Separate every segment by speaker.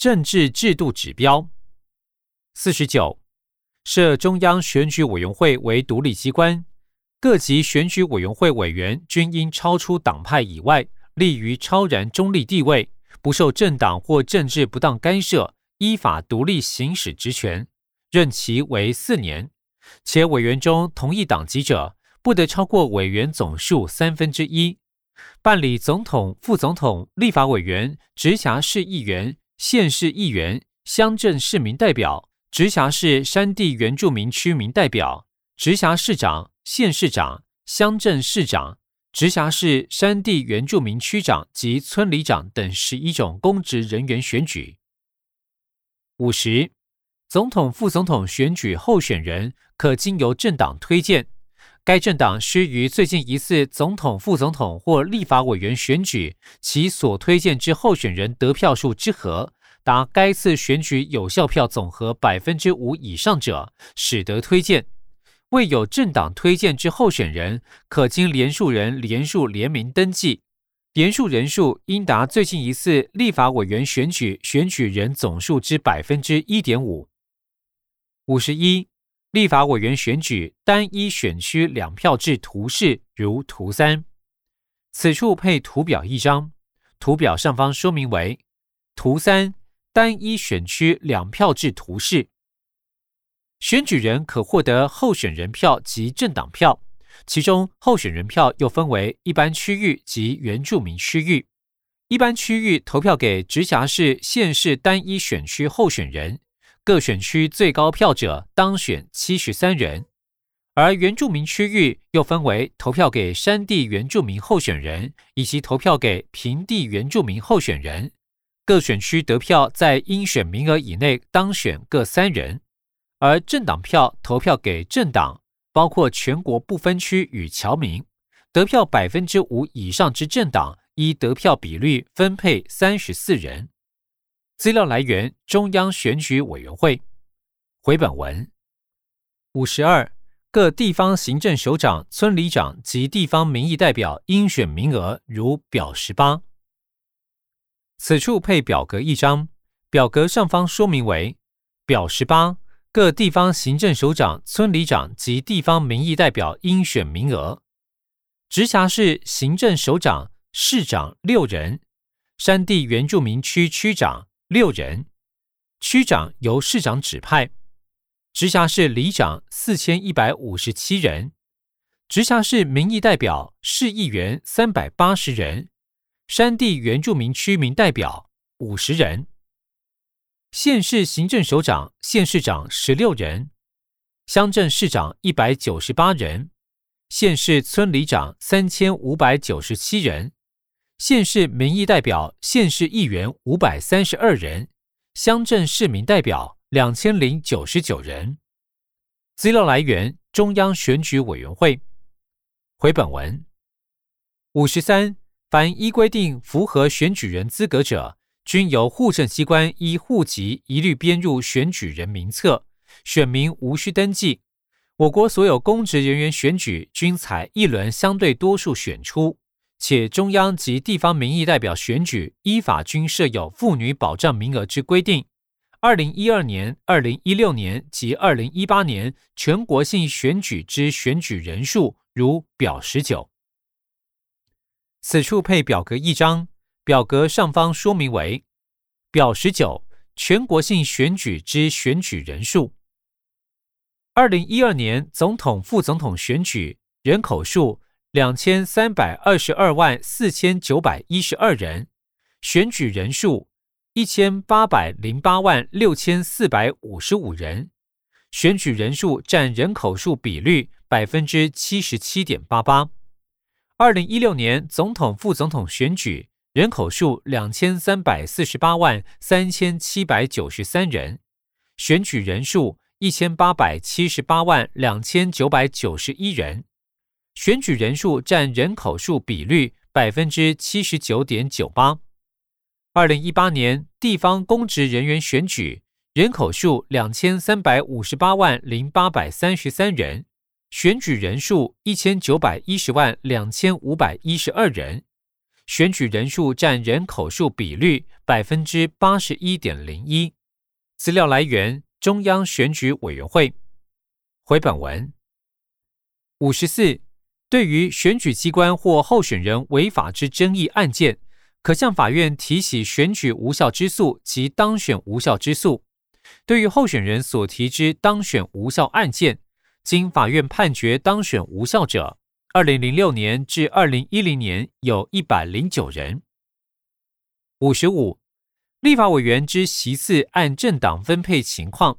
Speaker 1: 政治制度指标。四十九，设中央选举委员会为独立机关，各级选举委员会委员均应超出党派以外，立于超然中立地位，不受政党或政治不当干涉，依法独立行使职权，任期为四年。且委员中同一党籍者，不得超过委员总数三分之一。办理总统、副总统、立法委员、直辖市议员、县市议员、乡镇市民代表、直辖市山地原住民区民代表、直辖市长、县市长、乡镇市长、直辖市山地原住民区长及村里长等十一种公职人员选举。五十，总统、副总统选举候选人可经由政党推荐。该政党需于最近一次总统、副总统或立法委员选举，其所推荐之候选人得票数之和达该次选举有效票总和百分之五以上者，使得推荐。未有政党推荐之候选人，可经连署人连署联名登记，连署人数应达最近一次立法委员选举选举人总数之百分之一点五。五十一。立法委员选举单一选区两票制图示如图三，此处配图表一张，图表上方说明为图三单一选区两票制图示。选举人可获得候选人票及政党票，其中候选人票又分为一般区域及原住民区域。一般区域投票给直辖市、县市单一选区候选人。各选区最高票者当选七十三人，而原住民区域又分为投票给山地原住民候选人以及投票给平地原住民候选人。各选区得票在应选名额以内当选各三人，而政党票投票给政党，包括全国不分区与侨民，得票百分之五以上之政党依得票比率分配三十四人。资料来源：中央选举委员会。回本文五十二，各地方行政首长、村里长及地方民意代表应选名额如表十八。此处配表格一张，表格上方说明为表十八，各地方行政首长、村里长及地方民意代表应选名额：直辖市行政首长、市长六人，山地原住民区区长。六人，区长由市长指派；直辖市里长四千一百五十七人，直辖市民意代表、市议员三百八十人，山地原住民区民代表五十人，县市行政首长、县市长十六人，乡镇市长一百九十八人，县市村里长三千五百九十七人。县市民意代表、县市议员五百三十二人，乡镇市民代表两千零九十九人。资料来源：中央选举委员会。回本文五十三，凡依规定符合选举人资格者，均由户政机关依户籍一律编入选举人名册，选民无需登记。我国所有公职人员选举均采一轮相对多数选出。且中央及地方民意代表选举依法均设有妇女保障名额之规定。二零一二年、二零一六年及二零一八年全国性选举之选举人数如表十九。此处配表格一张，表格上方说明为表十九全国性选举之选举人数。二零一二年总统、副总统选举人口数。两千三百二十二万四千九百一十二人，选举人数一千八百零八万六千四百五十五人，选举人数占人口数比率百分之七十七点八八。二零一六年总统、副总统选举人口数两千三百四十八万三千七百九十三人，选举人数一千八百七十八万两千九百九十一人。选举人数占人口数比率百分之七十九点九八。二零一八年地方公职人员选举人口数两千三百五十八万零八百三十三人，选举人数一千九百一十万两千五百一十二人，选举人数占人口数比率百分之八十一点零一。资料来源：中央选举委员会。回本文五十四。对于选举机关或候选人违法之争议案件，可向法院提起选举无效之诉及当选无效之诉。对于候选人所提之当选无效案件，经法院判决当选无效者，二零零六年至二零一零年有一百零九人。五十五，立法委员之席次按政党分配情况，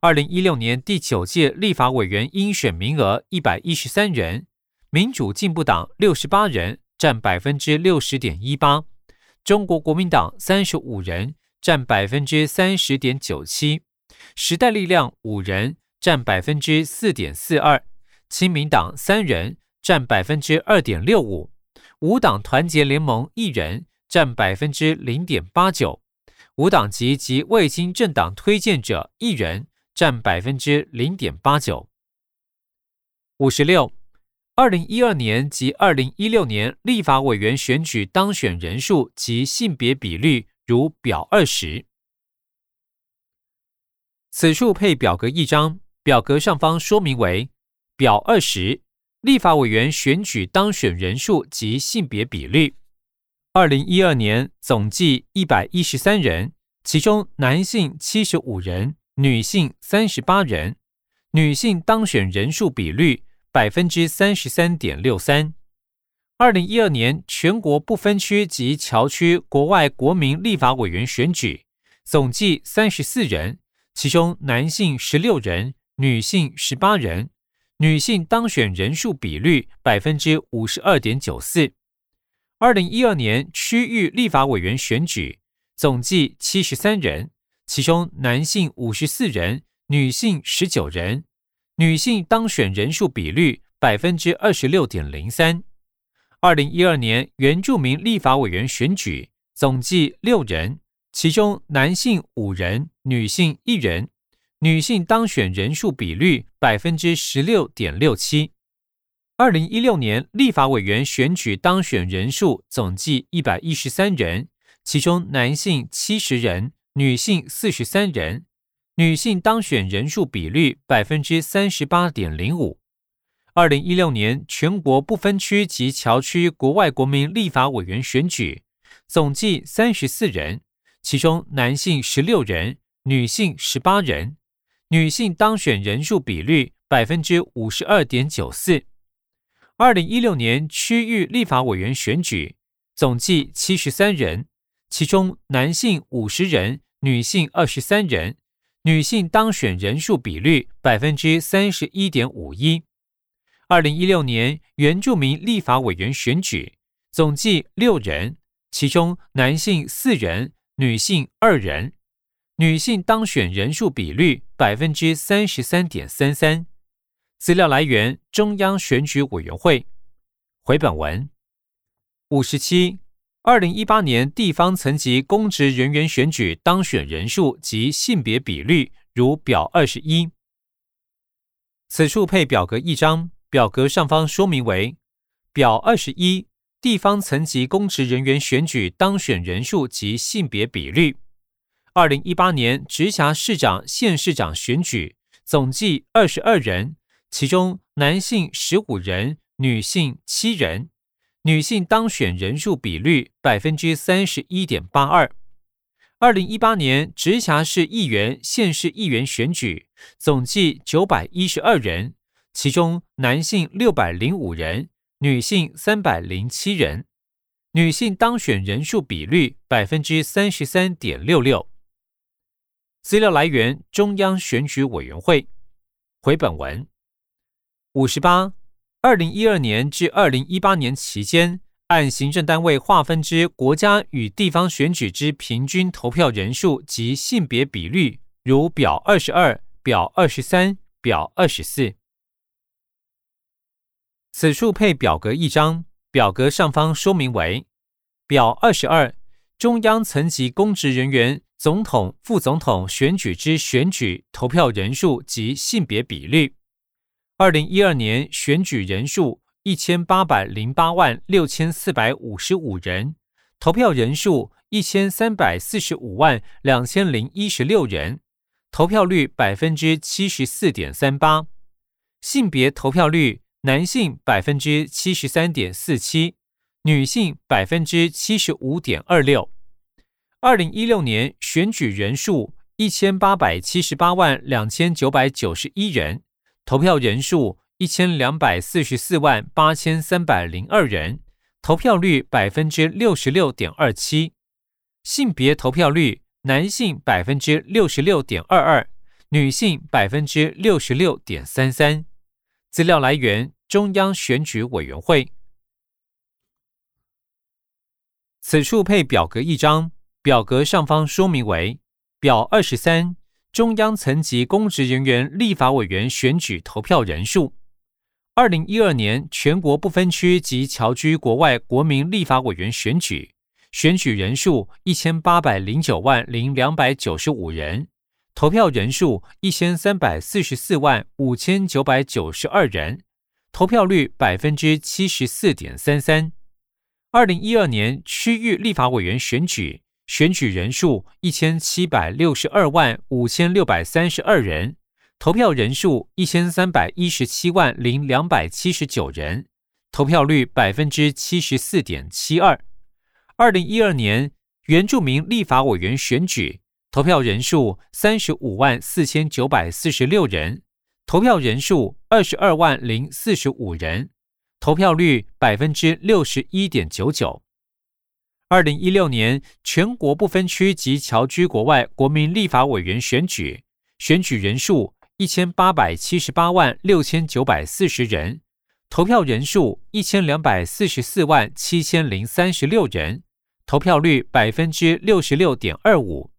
Speaker 1: 二零一六年第九届立法委员应选名额一百一十三人。民主进步党六十八人，占百分之六十点一八；中国国民党三十五人，占百分之三十点九七；时代力量五人，占百分之四点四二；亲民党三人，占百分之二点六五；五党团结联盟一人，占百分之零点八九；五党籍及未经政党推荐者一人，占百分之零点八九。五十六。二零一二年及二零一六年立法委员选举当选人数及性别比率如表二十。此处配表格一张，表格上方说明为表二十，立法委员选举当选人数及性别比率。二零一二年总计一百一十三人，其中男性七十五人，女性三十八人，女性当选人数比率。百分之三十三点六三。二零一二年全国不分区及侨区国外国民立法委员选举，总计三十四人，其中男性十六人，女性十八人，女性当选人数比率百分之五十二点九四。二零一二年区域立法委员选举，总计七十三人，其中男性五十四人，女性十九人。女性当选人数比率百分之二十六点零三。二零一二年原住民立法委员选举总计六人，其中男性五人，女性一人。女性当选人数比率百分之十六点六七。二零一六年立法委员选举当选人数总计一百一十三人，其中男性七十人，女性四十三人。女性当选人数比率百分之三十八点零五。二零一六年全国不分区及侨区国外国民立法委员选举，总计三十四人，其中男性十六人，女性十八人。女性当选人数比率百分之五十二点九四。二零一六年区域立法委员选举，总计七十三人，其中男性五十人，女性二十三人。女性当选人数比率百分之三十一点五一。二零一六年原住民立法委员选举，总计六人，其中男性四人，女性二人。女性当选人数比率百分之三十三点三三。资料来源：中央选举委员会。回本文五十七。二零一八年地方层级公职人员选举当选人数及性别比率如表二十一。此处配表格一张，表格上方说明为表二十一地方层级公职人员选举当选人数及性别比率。二零一八年直辖市长、县市长选举总计二十二人，其中男性十五人，女性七人。女性当选人数比率百分之三十一点八二。二零一八年直辖市议员、县市议员选举总计九百一十二人，其中男性六百零五人，女性三百零七人。女性当选人数比率百分之三十三点六六。资料来源：中央选举委员会。回本文五十八。二零一二年至二零一八年期间，按行政单位划分之国家与地方选举之平均投票人数及性别比率，如表二十二、表二十三、表二十四。此处配表格一张，表格上方说明为表二十二：中央层级公职人员总统、副总统选举之选举投票人数及性别比率。二零一二年选举人数一千八百零八万六千四百五十五人，投票人数一千三百四十五万两千零一十六人，投票率百分之七十四点三八。性别投票率，男性百分之七十三点四七，女性百分之七十五点二六。二零一六年选举人数一千八百七十八万两千九百九十一人，投票人数一千两百四十四万八千三百零二人，投票率百分之六十六点二七。性别投票率，男性百分之六十六点二二，女性百分之六十六点三三。资料来源：中央选举委员会。此处配表格一张。表格上方说明为表二十三，中央层级公职人员立法委员选举投票人数。二零一二年全国不分区及侨居国外国民立法委员选举，选举人数一千八百零九万零两百九十五人，投票人数一千三百四十四万五千九百九十二人，投票率百分之七十四点三三。二零一二年区域立法委员选举。选举人数一千七百六十二万五千六百三十二人，投票人数一千三百一十七万零两百七十九人，投票率百分之七十四点七二。二零一二年原住民立法委员选举，投票人数三十五万四千九百四十六人，投票人数二十二万零四十五人，投票率百分之六十一点九九。二零一六年全国不分区及侨居国外国民立法委员选举，选举人数一千八百七十八万六千九百四十人，投票人数一千两百四十四万七千零三十六人，投票率百分之六十六点二五。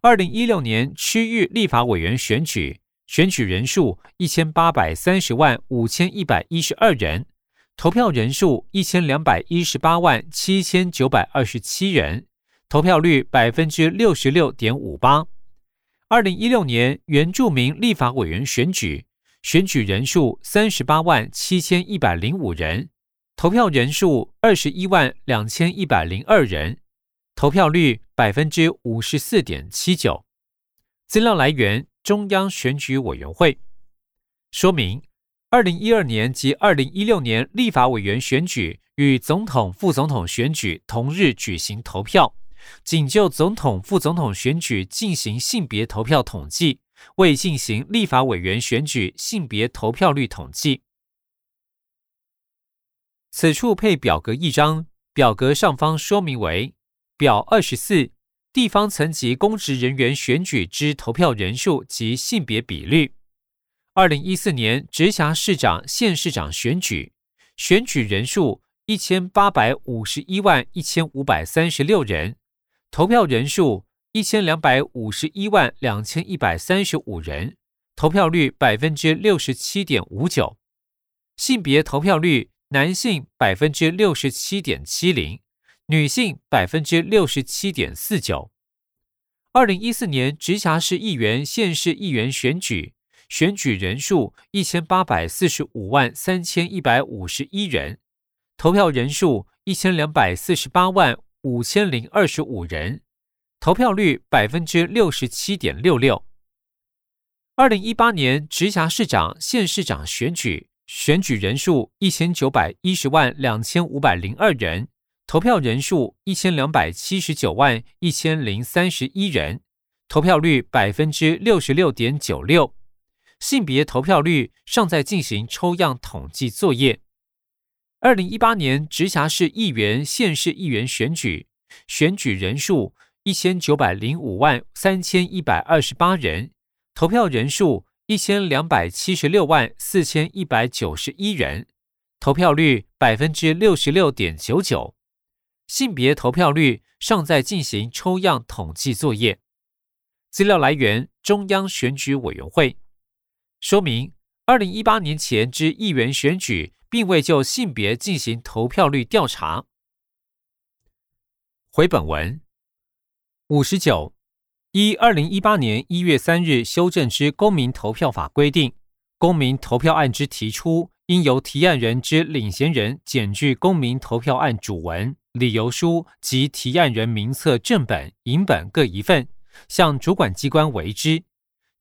Speaker 1: 二零一六年区域立法委员选举，选举人数一千八百三十万五千一百一十二人。投票人数一千两百一十八万七千九百二十七人，投票率百分之六十六点五八。二零一六年原住民立法委员选举，选举人数三十八万七千一百零五人，投票人数二十一万两千一百零二人，投票率百分之五十四点七九。资料来源：中央选举委员会。说明。二零一二年及二零一六年立法委员选举与总统、副总统选举同日举行投票，仅就总统、副总统选举进行性别投票统计，未进行立法委员选举性别投票率统计。此处配表格一张，表格上方说明为表二十四，地方层级公职人员选举之投票人数及性别比率。二零一四年直辖市长、县市长选举，选举人数一千八百五十一万一千五百三十六人，投票人数一千两百五十一万两千一百三十五人，投票率百分之六十七点五九。性别投票率，男性百分之六十七点七零，女性百分之六十七点四九。二零一四年直辖市议员、县市议员选举。选举人数一千八百四十五万三千一百五十一人，投票人数一千两百四十八万五千零二十五人，投票率百分之六十七点六六。二零一八年直辖市长、县市长选举，选举人数一千九百一十万两千五百零二人，投票人数一千两百七十九万一千零三十一人，投票率百分之六十六点九六。性别投票率尚在进行抽样统计作业。二零一八年直辖市议员、县市议员选举，选举人数一千九百零五万三千一百二十八人，投票人数一千两百七十六万四千一百九十一人，投票率百分之六十六点九九。性别投票率尚在进行抽样统计作业。资料来源：中央选举委员会。说明：二零一八年前之议员选举，并未就性别进行投票率调查。回本文五十九，一二零一八年一月三日修正之公民投票法规定，公民投票案之提出，应由提案人之领衔人检具公民投票案主文、理由书及提案人名册正本、影本各一份，向主管机关为之。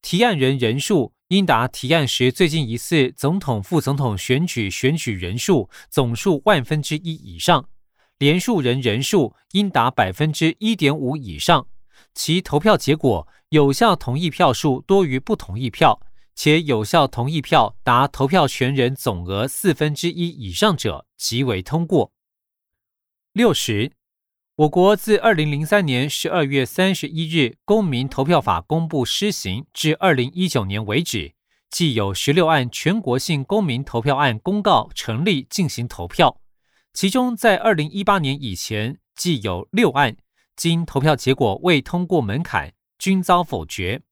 Speaker 1: 提案人人数应达提案时最近一次总统、副总统选举选举人数总数万分之一以上，连数人人数应达百分之一点五以上，其投票结果有效同意票数多于不同意票。且有效同意票达投票权人总额四分之一以上者，即为通过。六十，我国自二零零三年十二月三十一日《公民投票法》公布施行至二零一九年为止，既有十六案全国性公民投票案公告成立进行投票，其中在二零一八年以前，既有六案经投票结果未通过门槛，均遭否决。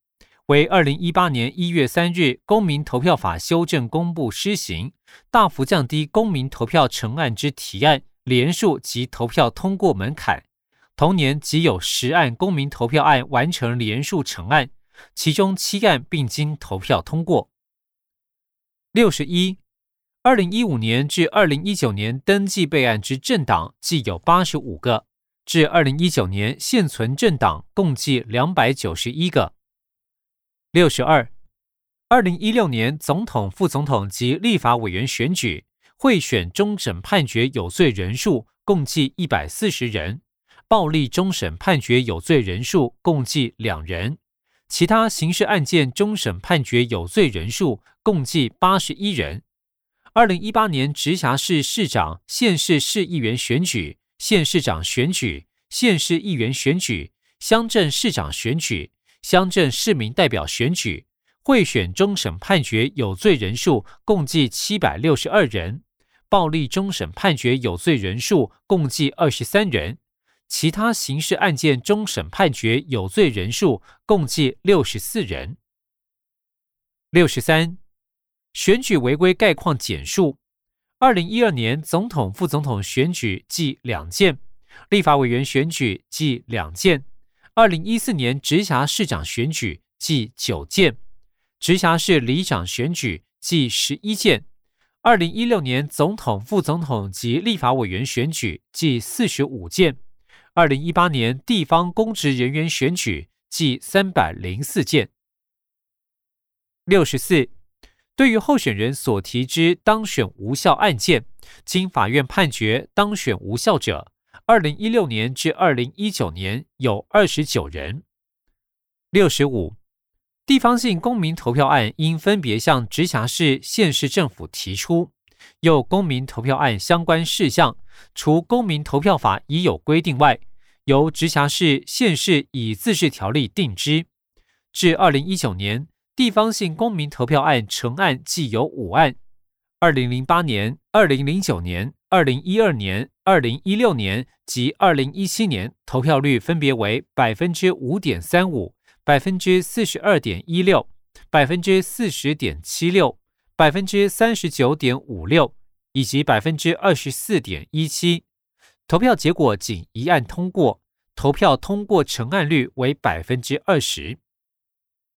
Speaker 1: 为二零一八年一月三日《公民投票法》修正公布施行，大幅降低公民投票成案之提案连数及投票通过门槛。同年即有十案公民投票案完成连数成案，其中七案并经投票通过。六十一，二零一五年至二零一九年登记备案之政党计有八十五个，至二零一九年现存政党共计两百九十一个。六十二，二零一六年总统、副总统及立法委员选举贿选终审判决有罪人数共计一百四十人，暴力终审判决有罪人数共计两人，其他刑事案件终审判决有罪人数共计八十一人。二零一八年直辖市市长、县市市议员选举、县市长选举、县市议员选举、乡镇市长选举。乡镇市民代表选举贿选终审判决有罪人数共计七百六十二人，暴力终审判决有罪人数共计二十三人，其他刑事案件终审判决有罪人数共计六十四人。六十三，选举违规概况简述：二零一二年总统、副总统选举计两件，立法委员选举计两件。二零一四年直辖市长选举计九件，直辖市里长选举计十一件。二零一六年总统、副总统及立法委员选举计四十五件。二零一八年地方公职人员选举计三百零四件。六十四，对于候选人所提之当选无效案件，经法院判决当选无效者。二零一六年至二零一九年有二十九人。六十五，地方性公民投票案应分别向直辖市、县市政府提出。有公民投票案相关事项，除公民投票法已有规定外，由直辖市、县市以自治条例定之。至二零一九年，地方性公民投票案成案计有五案。二零零八年、二零零九年。二零一二年、二零一六年及二零一七年投票率分别为百分之五点三五、百分之四十二点一六、百分之四十点七六、百分之三十九点五六以及百分之二十四点一七。投票结果仅一案通过，投票通过成案率为百分之二十。